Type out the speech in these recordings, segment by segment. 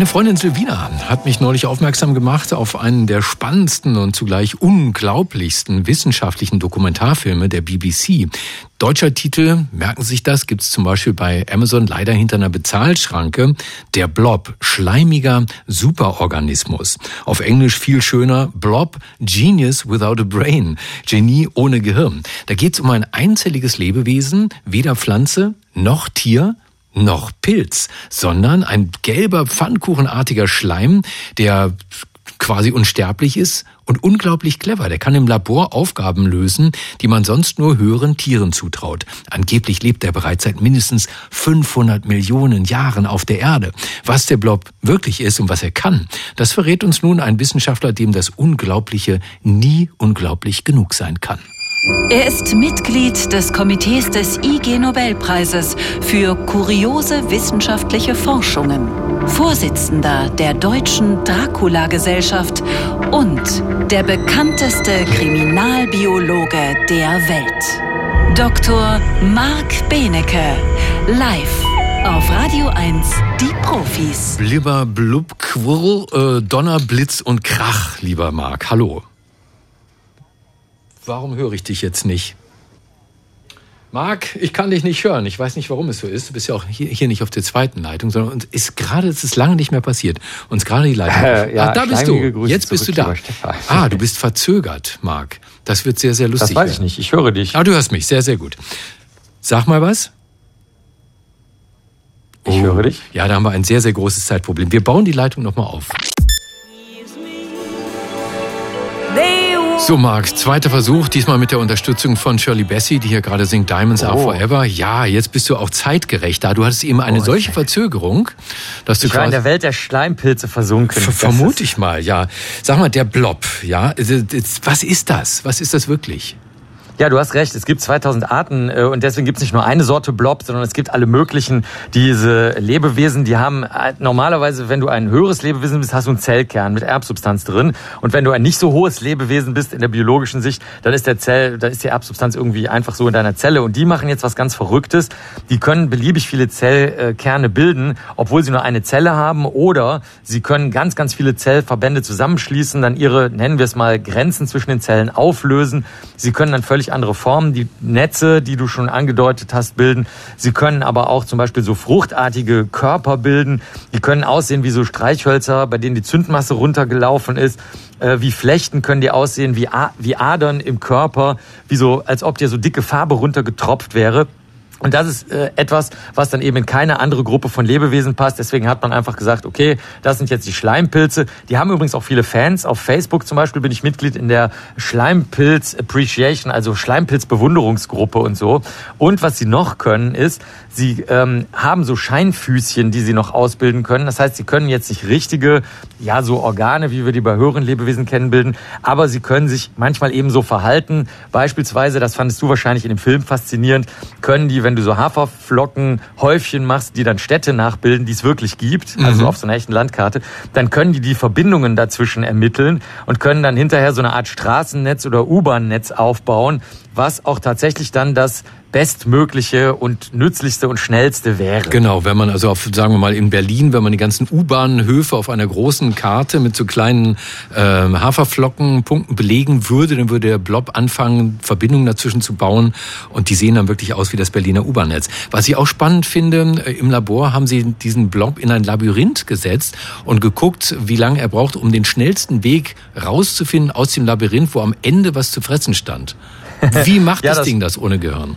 Meine Freundin Silvina hat mich neulich aufmerksam gemacht auf einen der spannendsten und zugleich unglaublichsten wissenschaftlichen Dokumentarfilme der BBC. Deutscher Titel, merken Sie sich das, gibt es zum Beispiel bei Amazon leider hinter einer Bezahlschranke. Der Blob, schleimiger Superorganismus. Auf Englisch viel schöner, Blob, Genius without a Brain. Genie ohne Gehirn. Da geht es um ein einzelliges Lebewesen, weder Pflanze noch Tier, noch Pilz, sondern ein gelber, pfannkuchenartiger Schleim, der quasi unsterblich ist und unglaublich clever. Der kann im Labor Aufgaben lösen, die man sonst nur höheren Tieren zutraut. Angeblich lebt er bereits seit mindestens 500 Millionen Jahren auf der Erde. Was der Blob wirklich ist und was er kann, das verrät uns nun ein Wissenschaftler, dem das Unglaubliche nie unglaublich genug sein kann. Er ist Mitglied des Komitees des IG Nobelpreises für kuriose wissenschaftliche Forschungen, Vorsitzender der Deutschen Dracula-Gesellschaft und der bekannteste Kriminalbiologe der Welt. Dr. Marc Benecke, live auf Radio 1, die Profis. Blibber, blub, quirl, äh, Donner, Blitz und Krach, lieber Marc. Hallo. Warum höre ich dich jetzt nicht? Marc, ich kann dich nicht hören. Ich weiß nicht, warum es so ist. Du bist ja auch hier, hier nicht auf der zweiten Leitung, sondern uns ist gerade, es ist lange nicht mehr passiert. Uns gerade die Leitung. Äh, ja, ah, da bist du. Grüße Jetzt bist du da. Ah, du bist verzögert, Marc. Das wird sehr, sehr lustig. Das weiß ich nicht. Ich höre dich. Ah, du hörst mich. Sehr, sehr gut. Sag mal was. Ich oh, höre dich. Ja, da haben wir ein sehr, sehr großes Zeitproblem. Wir bauen die Leitung nochmal auf. So, Marc, zweiter Versuch, diesmal mit der Unterstützung von Shirley Bassey, die hier gerade singt Diamonds oh. Are Forever. Ja, jetzt bist du auch zeitgerecht da. Du hattest eben eine oh, solche Verzögerung, dass du ich war in der Welt der Schleimpilze versunken. Vermute ich mal, ja. Sag mal, der Blob, ja, was ist das? Was ist das wirklich? Ja, du hast recht. Es gibt 2000 Arten äh, und deswegen gibt es nicht nur eine Sorte Blob, sondern es gibt alle möglichen. Diese Lebewesen, die haben äh, normalerweise, wenn du ein höheres Lebewesen bist, hast du einen Zellkern mit Erbsubstanz drin. Und wenn du ein nicht so hohes Lebewesen bist in der biologischen Sicht, dann ist der Zell, da ist die Erbsubstanz irgendwie einfach so in deiner Zelle. Und die machen jetzt was ganz Verrücktes. Die können beliebig viele Zellkerne bilden, obwohl sie nur eine Zelle haben, oder sie können ganz, ganz viele Zellverbände zusammenschließen, dann ihre, nennen wir es mal, Grenzen zwischen den Zellen auflösen. Sie können dann völlig andere Formen, die Netze, die du schon angedeutet hast, bilden. Sie können aber auch zum Beispiel so fruchtartige Körper bilden. Die können aussehen wie so Streichhölzer, bei denen die Zündmasse runtergelaufen ist. Äh, wie Flechten können die aussehen, wie, wie Adern im Körper, wie so, als ob dir so dicke Farbe runtergetropft wäre. Und das ist äh, etwas, was dann eben in keine andere Gruppe von Lebewesen passt. Deswegen hat man einfach gesagt, okay, das sind jetzt die Schleimpilze. Die haben übrigens auch viele Fans. Auf Facebook zum Beispiel bin ich Mitglied in der Schleimpilz Appreciation, also Schleimpilz Bewunderungsgruppe und so. Und was sie noch können, ist, sie ähm, haben so Scheinfüßchen, die sie noch ausbilden können. Das heißt, sie können jetzt nicht richtige, ja, so Organe, wie wir die bei höheren Lebewesen kennen, bilden, aber sie können sich manchmal eben so verhalten. Beispielsweise, das fandest du wahrscheinlich in dem Film faszinierend, können die, wenn du so Haferflocken Häufchen machst, die dann Städte nachbilden, die es wirklich gibt, also mhm. also auf so einer echten Landkarte, dann können die die Verbindungen dazwischen ermitteln und können dann hinterher so eine Art Straßennetz oder U-Bahn-Netz aufbauen, was auch tatsächlich dann das bestmögliche und nützlichste und schnellste wäre. Genau, wenn man also auf, sagen wir mal, in Berlin, wenn man die ganzen U-Bahnhöfe auf einer großen Karte mit so kleinen äh, Haferflockenpunkten belegen würde, dann würde der Blob anfangen, Verbindungen dazwischen zu bauen und die sehen dann wirklich aus wie das Berliner U-Bahn-Netz. Was ich auch spannend finde, äh, im Labor haben sie diesen Blob in ein Labyrinth gesetzt und geguckt, wie lange er braucht, um den schnellsten Weg rauszufinden aus dem Labyrinth, wo am Ende was zu fressen stand. Wie macht ja, das, das Ding das ohne Gehirn?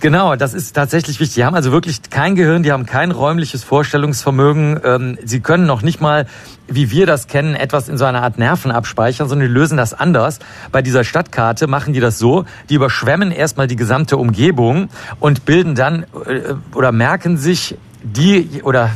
Genau, das ist tatsächlich wichtig. Die haben also wirklich kein Gehirn, die haben kein räumliches Vorstellungsvermögen. Ähm, sie können noch nicht mal, wie wir das kennen, etwas in so einer Art Nerven abspeichern, sondern die lösen das anders. Bei dieser Stadtkarte machen die das so, die überschwemmen erstmal die gesamte Umgebung und bilden dann äh, oder merken sich die oder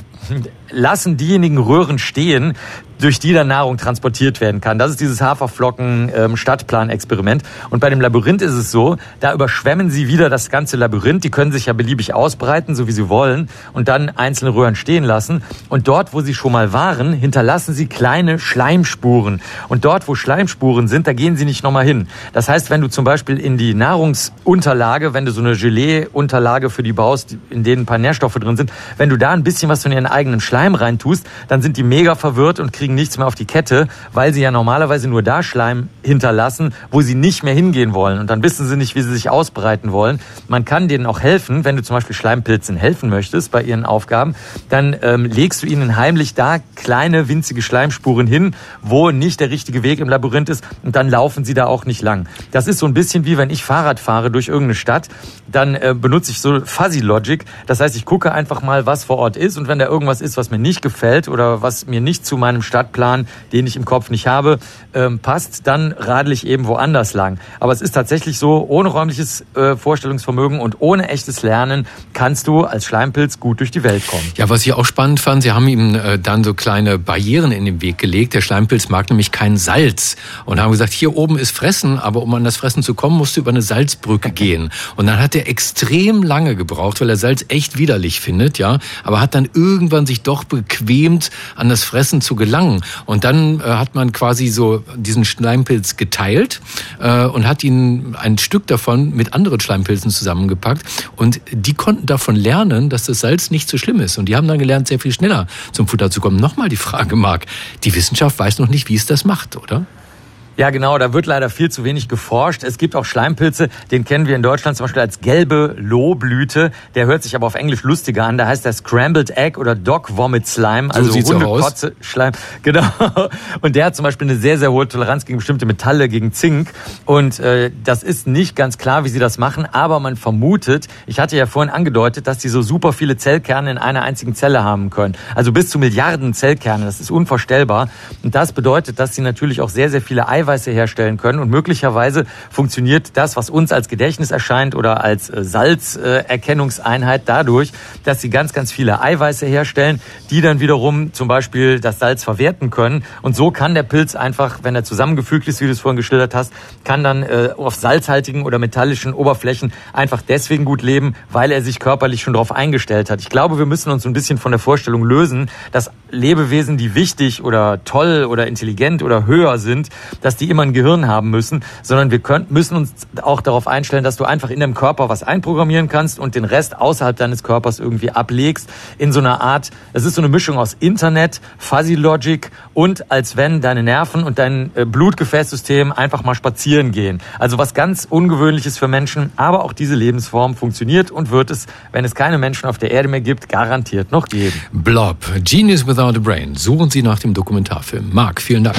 lassen diejenigen Röhren stehen, durch die dann Nahrung transportiert werden kann. Das ist dieses Haferflocken-Stadtplan-Experiment. Und bei dem Labyrinth ist es so, da überschwemmen sie wieder das ganze Labyrinth. Die können sich ja beliebig ausbreiten, so wie sie wollen, und dann einzelne Röhren stehen lassen. Und dort, wo sie schon mal waren, hinterlassen sie kleine Schleimspuren. Und dort, wo Schleimspuren sind, da gehen sie nicht nochmal hin. Das heißt, wenn du zum Beispiel in die Nahrungsunterlage, wenn du so eine Gelee-Unterlage für die baust, in denen ein paar Nährstoffe drin sind, wenn du da ein bisschen was von ihren eigenen Schleim reintust, dann sind die mega verwirrt und kriegen nichts mehr auf die Kette, weil sie ja normalerweise nur da Schleim hinterlassen, wo sie nicht mehr hingehen wollen. Und dann wissen sie nicht, wie sie sich ausbreiten wollen. Man kann denen auch helfen, wenn du zum Beispiel Schleimpilzen helfen möchtest bei ihren Aufgaben, dann ähm, legst du ihnen heimlich da kleine, winzige Schleimspuren hin, wo nicht der richtige Weg im Labyrinth ist und dann laufen sie da auch nicht lang. Das ist so ein bisschen wie wenn ich Fahrrad fahre durch irgendeine Stadt, dann äh, benutze ich so Fuzzy Logic. Das heißt, ich gucke einfach mal, was vor Ort ist und wenn da irgendwas ist, was mir nicht gefällt oder was mir nicht zu meinem Stadtplan, den ich im Kopf nicht habe, ähm, passt, dann radel ich eben woanders lang. Aber es ist tatsächlich so, ohne räumliches äh, Vorstellungsvermögen und ohne echtes Lernen kannst du als Schleimpilz gut durch die Welt kommen. Ja, was ich auch spannend fand, sie haben ihm äh, dann so kleine Barrieren in den Weg gelegt. Der Schleimpilz mag nämlich kein Salz und haben gesagt, hier oben ist Fressen, aber um an das Fressen zu kommen, musst du über eine Salzbrücke gehen. Und dann hat er extrem lange gebraucht, weil er Salz echt widerlich findet, ja, aber hat dann irgendwann sich doch bequemt, an das Fressen zu gelangen. Und dann äh, hat man quasi so diesen Schleimpilz geteilt äh, und hat ihn ein Stück davon mit anderen Schleimpilzen zusammengepackt. Und die konnten davon lernen, dass das Salz nicht so schlimm ist. Und die haben dann gelernt, sehr viel schneller zum Futter zu kommen. Nochmal die Frage, Marc, die Wissenschaft weiß noch nicht, wie es das macht, oder? Ja, genau, da wird leider viel zu wenig geforscht. Es gibt auch Schleimpilze, den kennen wir in Deutschland zum Beispiel als gelbe Lohblüte. Der hört sich aber auf Englisch lustiger an. Da heißt der Scrambled Egg oder Dog Vomit Slime, also so Hundekotze Schleim. Genau. Und der hat zum Beispiel eine sehr, sehr hohe Toleranz gegen bestimmte Metalle, gegen Zink. Und äh, das ist nicht ganz klar, wie sie das machen, aber man vermutet, ich hatte ja vorhin angedeutet, dass die so super viele Zellkerne in einer einzigen Zelle haben können. Also bis zu Milliarden Zellkerne, das ist unvorstellbar. Und das bedeutet, dass sie natürlich auch sehr, sehr viele Eiweiße Eiweiße herstellen können. Und möglicherweise funktioniert das, was uns als Gedächtnis erscheint oder als äh, Salzerkennungseinheit dadurch, dass sie ganz, ganz viele Eiweiße herstellen, die dann wiederum zum Beispiel das Salz verwerten können. Und so kann der Pilz einfach, wenn er zusammengefügt ist, wie du es vorhin geschildert hast, kann dann äh, auf salzhaltigen oder metallischen Oberflächen einfach deswegen gut leben, weil er sich körperlich schon darauf eingestellt hat. Ich glaube, wir müssen uns ein bisschen von der Vorstellung lösen, dass Lebewesen, die wichtig oder toll oder intelligent oder höher sind, dass die immer ein Gehirn haben müssen, sondern wir können, müssen uns auch darauf einstellen, dass du einfach in deinem Körper was einprogrammieren kannst und den Rest außerhalb deines Körpers irgendwie ablegst in so einer Art, es ist so eine Mischung aus Internet, Fuzzy Logic und als wenn deine Nerven und dein äh, Blutgefäßsystem einfach mal spazieren gehen. Also was ganz ungewöhnliches für Menschen, aber auch diese Lebensform funktioniert und wird es, wenn es keine Menschen auf der Erde mehr gibt, garantiert noch geben. Blob, Genius Without a Brain. Suchen Sie nach dem Dokumentarfilm. Marc, vielen Dank.